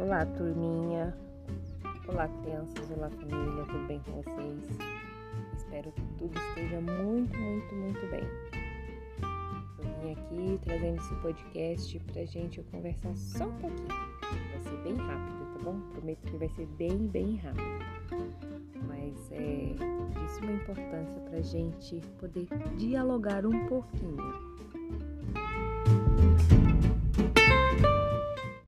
Olá, turminha. Olá, crianças. Olá, família. Tudo bem com vocês? Espero que tudo esteja muito, muito, muito bem. Eu vim aqui trazendo esse podcast pra gente conversar só um pouquinho. Vai ser bem rápido, tá bom? Prometo que vai ser bem, bem rápido. Mas é de suma é importância pra gente poder dialogar um pouquinho